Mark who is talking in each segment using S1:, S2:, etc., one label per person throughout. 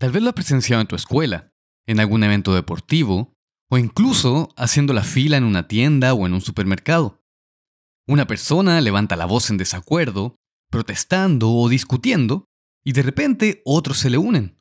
S1: Tal vez lo has presenciado en tu escuela, en algún evento deportivo, o incluso haciendo la fila en una tienda o en un supermercado. Una persona levanta la voz en desacuerdo, protestando o discutiendo, y de repente otros se le unen.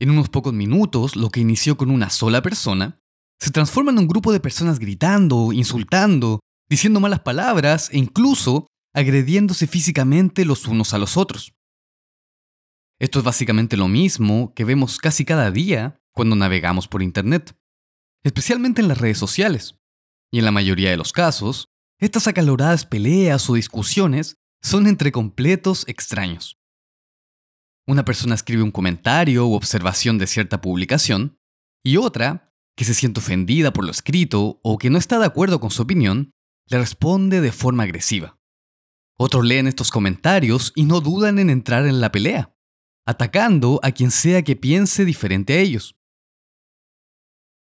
S1: En unos pocos minutos, lo que inició con una sola persona se transforma en un grupo de personas gritando, insultando, diciendo malas palabras e incluso agrediéndose físicamente los unos a los otros. Esto es básicamente lo mismo que vemos casi cada día cuando navegamos por Internet, especialmente en las redes sociales. Y en la mayoría de los casos, estas acaloradas peleas o discusiones son entre completos extraños. Una persona escribe un comentario u observación de cierta publicación y otra, que se siente ofendida por lo escrito o que no está de acuerdo con su opinión, le responde de forma agresiva. Otros leen estos comentarios y no dudan en entrar en la pelea atacando a quien sea que piense diferente a ellos.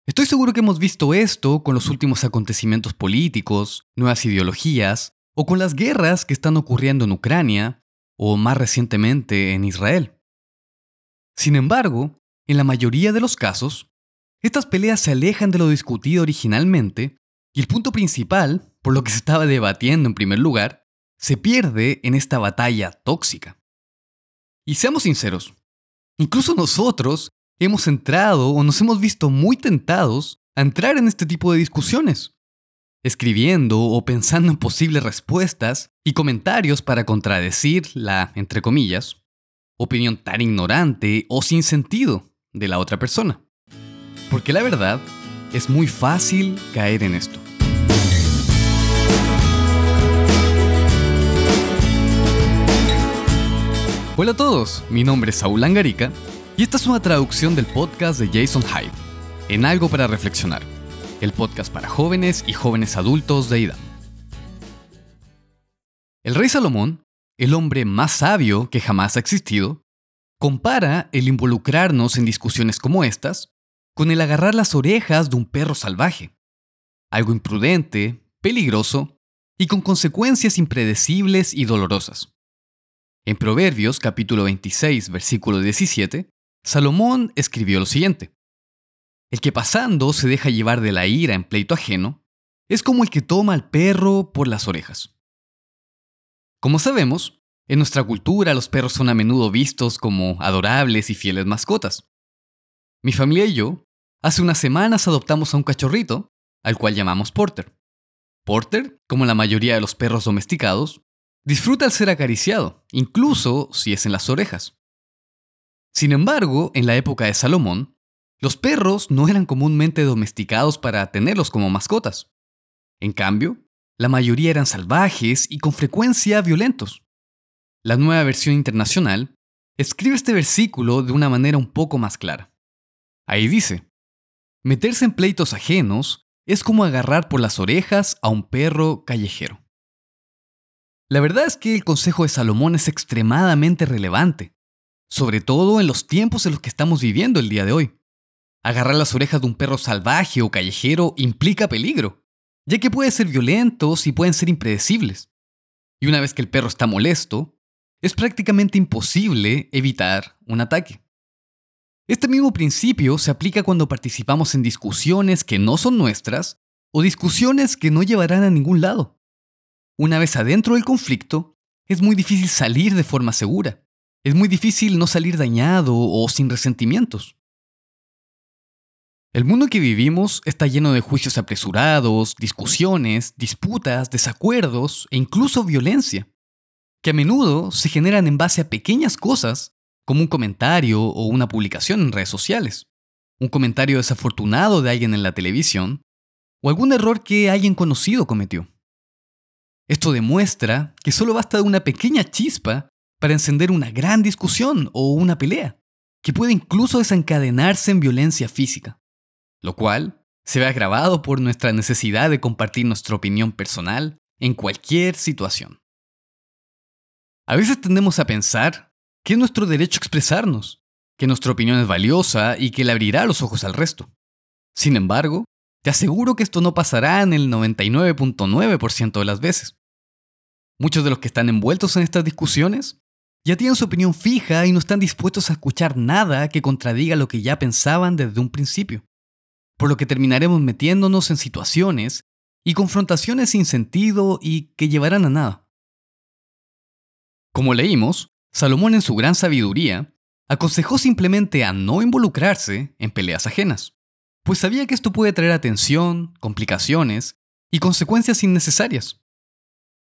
S1: Estoy seguro que hemos visto esto con los últimos acontecimientos políticos, nuevas ideologías, o con las guerras que están ocurriendo en Ucrania, o más recientemente en Israel. Sin embargo, en la mayoría de los casos, estas peleas se alejan de lo discutido originalmente, y el punto principal, por lo que se estaba debatiendo en primer lugar, se pierde en esta batalla tóxica. Y seamos sinceros, incluso nosotros hemos entrado o nos hemos visto muy tentados a entrar en este tipo de discusiones, escribiendo o pensando en posibles respuestas y comentarios para contradecir la, entre comillas, opinión tan ignorante o sin sentido de la otra persona. Porque la verdad, es muy fácil caer en esto. Hola a todos, mi nombre es Saúl Angarica y esta es una traducción del podcast de Jason Hyde, En algo para reflexionar, el podcast para jóvenes y jóvenes adultos de IDAM. El rey Salomón, el hombre más sabio que jamás ha existido, compara el involucrarnos en discusiones como estas con el agarrar las orejas de un perro salvaje, algo imprudente, peligroso y con consecuencias impredecibles y dolorosas. En Proverbios capítulo 26, versículo 17, Salomón escribió lo siguiente. El que pasando se deja llevar de la ira en pleito ajeno, es como el que toma al perro por las orejas. Como sabemos, en nuestra cultura los perros son a menudo vistos como adorables y fieles mascotas. Mi familia y yo, hace unas semanas adoptamos a un cachorrito, al cual llamamos Porter. Porter, como la mayoría de los perros domesticados, Disfruta el ser acariciado, incluso si es en las orejas. Sin embargo, en la época de Salomón, los perros no eran comúnmente domesticados para tenerlos como mascotas. En cambio, la mayoría eran salvajes y con frecuencia violentos. La nueva versión internacional escribe este versículo de una manera un poco más clara. Ahí dice, meterse en pleitos ajenos es como agarrar por las orejas a un perro callejero. La verdad es que el consejo de Salomón es extremadamente relevante, sobre todo en los tiempos en los que estamos viviendo el día de hoy. Agarrar las orejas de un perro salvaje o callejero implica peligro, ya que pueden ser violentos y pueden ser impredecibles. Y una vez que el perro está molesto, es prácticamente imposible evitar un ataque. Este mismo principio se aplica cuando participamos en discusiones que no son nuestras o discusiones que no llevarán a ningún lado. Una vez adentro del conflicto, es muy difícil salir de forma segura. Es muy difícil no salir dañado o sin resentimientos. El mundo que vivimos está lleno de juicios apresurados, discusiones, disputas, desacuerdos e incluso violencia, que a menudo se generan en base a pequeñas cosas, como un comentario o una publicación en redes sociales, un comentario desafortunado de alguien en la televisión, o algún error que alguien conocido cometió. Esto demuestra que solo basta una pequeña chispa para encender una gran discusión o una pelea, que puede incluso desencadenarse en violencia física, lo cual se ve agravado por nuestra necesidad de compartir nuestra opinión personal en cualquier situación. A veces tendemos a pensar que es nuestro derecho expresarnos, que nuestra opinión es valiosa y que le abrirá los ojos al resto. Sin embargo, te aseguro que esto no pasará en el 99.9% de las veces. Muchos de los que están envueltos en estas discusiones ya tienen su opinión fija y no están dispuestos a escuchar nada que contradiga lo que ya pensaban desde un principio, por lo que terminaremos metiéndonos en situaciones y confrontaciones sin sentido y que llevarán a nada. Como leímos, Salomón en su gran sabiduría aconsejó simplemente a no involucrarse en peleas ajenas, pues sabía que esto puede traer atención, complicaciones y consecuencias innecesarias.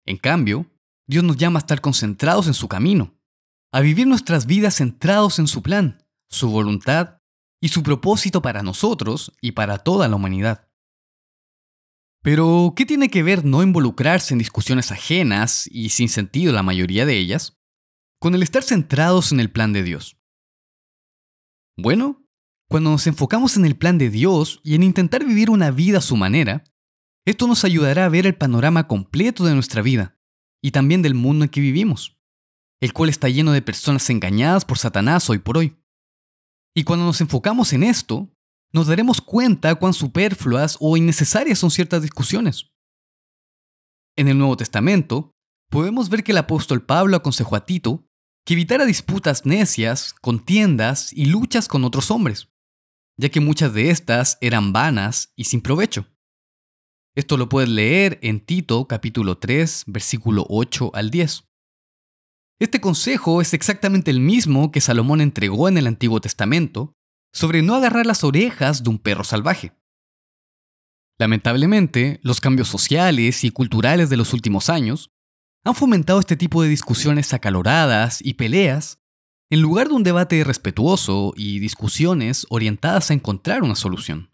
S1: En cambio, Dios nos llama a estar concentrados en su camino, a vivir nuestras vidas centrados en su plan, su voluntad y su propósito para nosotros y para toda la humanidad. Pero, ¿qué tiene que ver no involucrarse en discusiones ajenas y sin sentido la mayoría de ellas con el estar centrados en el plan de Dios? Bueno, cuando nos enfocamos en el plan de Dios y en intentar vivir una vida a su manera, esto nos ayudará a ver el panorama completo de nuestra vida y también del mundo en que vivimos, el cual está lleno de personas engañadas por Satanás hoy por hoy. Y cuando nos enfocamos en esto, nos daremos cuenta cuán superfluas o innecesarias son ciertas discusiones. En el Nuevo Testamento, podemos ver que el apóstol Pablo aconsejó a Tito que evitara disputas necias, contiendas y luchas con otros hombres, ya que muchas de estas eran vanas y sin provecho. Esto lo puedes leer en Tito capítulo 3, versículo 8 al 10. Este consejo es exactamente el mismo que Salomón entregó en el Antiguo Testamento sobre no agarrar las orejas de un perro salvaje. Lamentablemente, los cambios sociales y culturales de los últimos años han fomentado este tipo de discusiones acaloradas y peleas en lugar de un debate respetuoso y discusiones orientadas a encontrar una solución.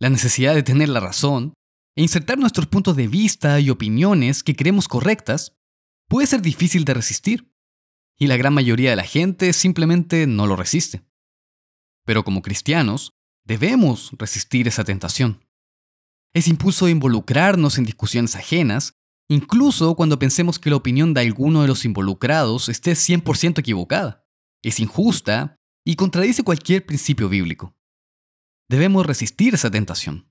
S1: La necesidad de tener la razón e insertar nuestros puntos de vista y opiniones que creemos correctas puede ser difícil de resistir, y la gran mayoría de la gente simplemente no lo resiste. Pero como cristianos, debemos resistir esa tentación. Ese impulso de involucrarnos en discusiones ajenas, incluso cuando pensemos que la opinión de alguno de los involucrados esté 100% equivocada, es injusta y contradice cualquier principio bíblico. Debemos resistir esa tentación.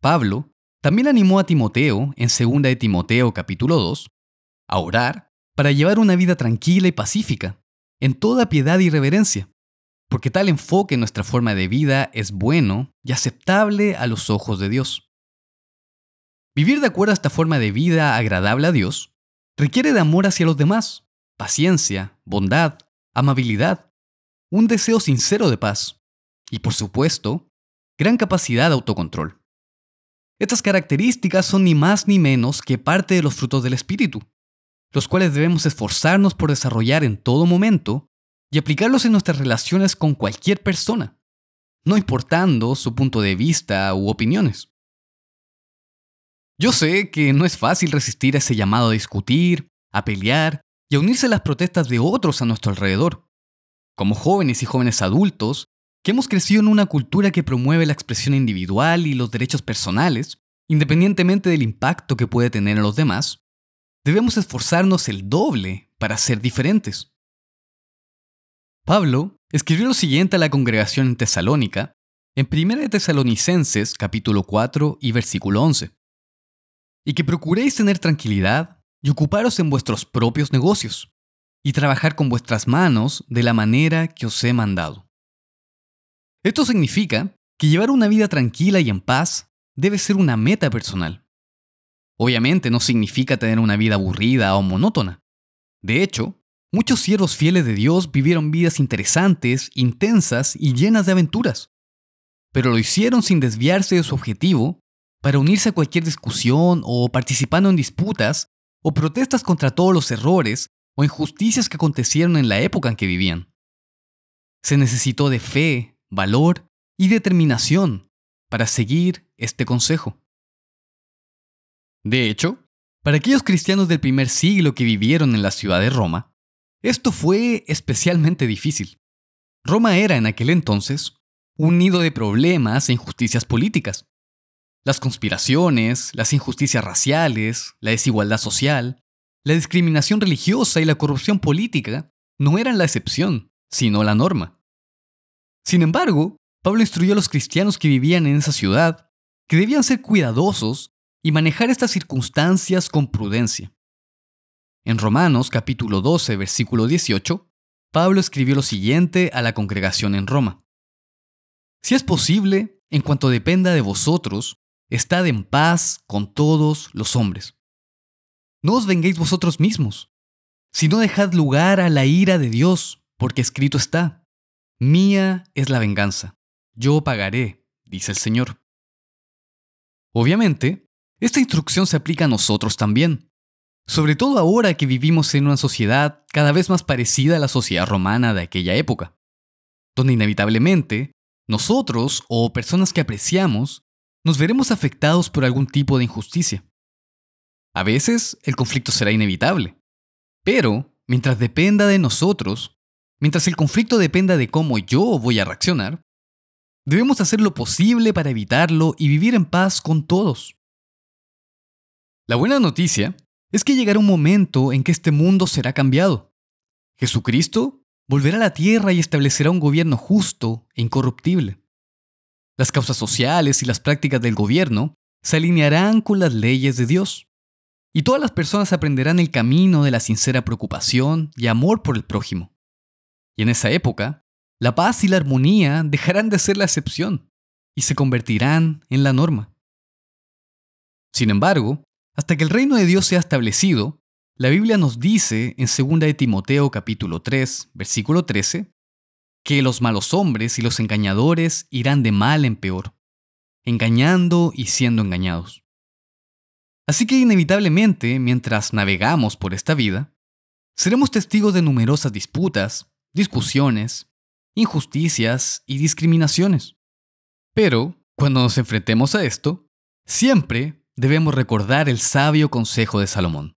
S1: Pablo también animó a Timoteo en 2 de Timoteo capítulo 2 a orar para llevar una vida tranquila y pacífica, en toda piedad y reverencia, porque tal enfoque en nuestra forma de vida es bueno y aceptable a los ojos de Dios. Vivir de acuerdo a esta forma de vida agradable a Dios requiere de amor hacia los demás, paciencia, bondad, amabilidad, un deseo sincero de paz y, por supuesto, gran capacidad de autocontrol. Estas características son ni más ni menos que parte de los frutos del Espíritu, los cuales debemos esforzarnos por desarrollar en todo momento y aplicarlos en nuestras relaciones con cualquier persona, no importando su punto de vista u opiniones. Yo sé que no es fácil resistir a ese llamado a discutir, a pelear y a unirse a las protestas de otros a nuestro alrededor. Como jóvenes y jóvenes adultos, que hemos crecido en una cultura que promueve la expresión individual y los derechos personales, independientemente del impacto que puede tener en los demás, debemos esforzarnos el doble para ser diferentes. Pablo escribió lo siguiente a la congregación en Tesalónica, en 1 Tesalonicenses capítulo 4 y versículo 11. Y que procuréis tener tranquilidad y ocuparos en vuestros propios negocios, y trabajar con vuestras manos de la manera que os he mandado. Esto significa que llevar una vida tranquila y en paz debe ser una meta personal. Obviamente no significa tener una vida aburrida o monótona. De hecho, Muchos siervos fieles de Dios vivieron vidas interesantes, intensas y llenas de aventuras, pero lo hicieron sin desviarse de su objetivo para unirse a cualquier discusión o participando en disputas o protestas contra todos los errores o injusticias que acontecieron en la época en que vivían. Se necesitó de fe, valor y determinación para seguir este consejo. De hecho, para aquellos cristianos del primer siglo que vivieron en la ciudad de Roma, esto fue especialmente difícil. Roma era en aquel entonces un nido de problemas e injusticias políticas. Las conspiraciones, las injusticias raciales, la desigualdad social, la discriminación religiosa y la corrupción política no eran la excepción, sino la norma. Sin embargo, Pablo instruyó a los cristianos que vivían en esa ciudad que debían ser cuidadosos y manejar estas circunstancias con prudencia. En Romanos capítulo 12, versículo 18, Pablo escribió lo siguiente a la congregación en Roma. Si es posible, en cuanto dependa de vosotros, estad en paz con todos los hombres. No os venguéis vosotros mismos, sino dejad lugar a la ira de Dios, porque escrito está, Mía es la venganza, yo pagaré, dice el Señor. Obviamente, esta instrucción se aplica a nosotros también, sobre todo ahora que vivimos en una sociedad cada vez más parecida a la sociedad romana de aquella época, donde inevitablemente nosotros o personas que apreciamos nos veremos afectados por algún tipo de injusticia. A veces el conflicto será inevitable, pero mientras dependa de nosotros, mientras el conflicto dependa de cómo yo voy a reaccionar, debemos hacer lo posible para evitarlo y vivir en paz con todos. La buena noticia es que llegará un momento en que este mundo será cambiado. Jesucristo volverá a la tierra y establecerá un gobierno justo e incorruptible. Las causas sociales y las prácticas del gobierno se alinearán con las leyes de Dios. Y todas las personas aprenderán el camino de la sincera preocupación y amor por el prójimo. Y en esa época, la paz y la armonía dejarán de ser la excepción y se convertirán en la norma. Sin embargo, hasta que el reino de Dios sea establecido, la Biblia nos dice en 2 de Timoteo capítulo 3, versículo 13, que los malos hombres y los engañadores irán de mal en peor, engañando y siendo engañados. Así que inevitablemente, mientras navegamos por esta vida, seremos testigos de numerosas disputas, discusiones, injusticias y discriminaciones. Pero, cuando nos enfrentemos a esto, siempre debemos recordar el sabio consejo de Salomón.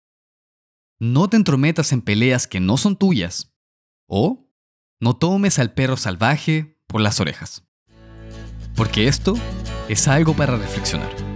S1: No te entrometas en peleas que no son tuyas, o no tomes al perro salvaje por las orejas. Porque esto es algo para reflexionar.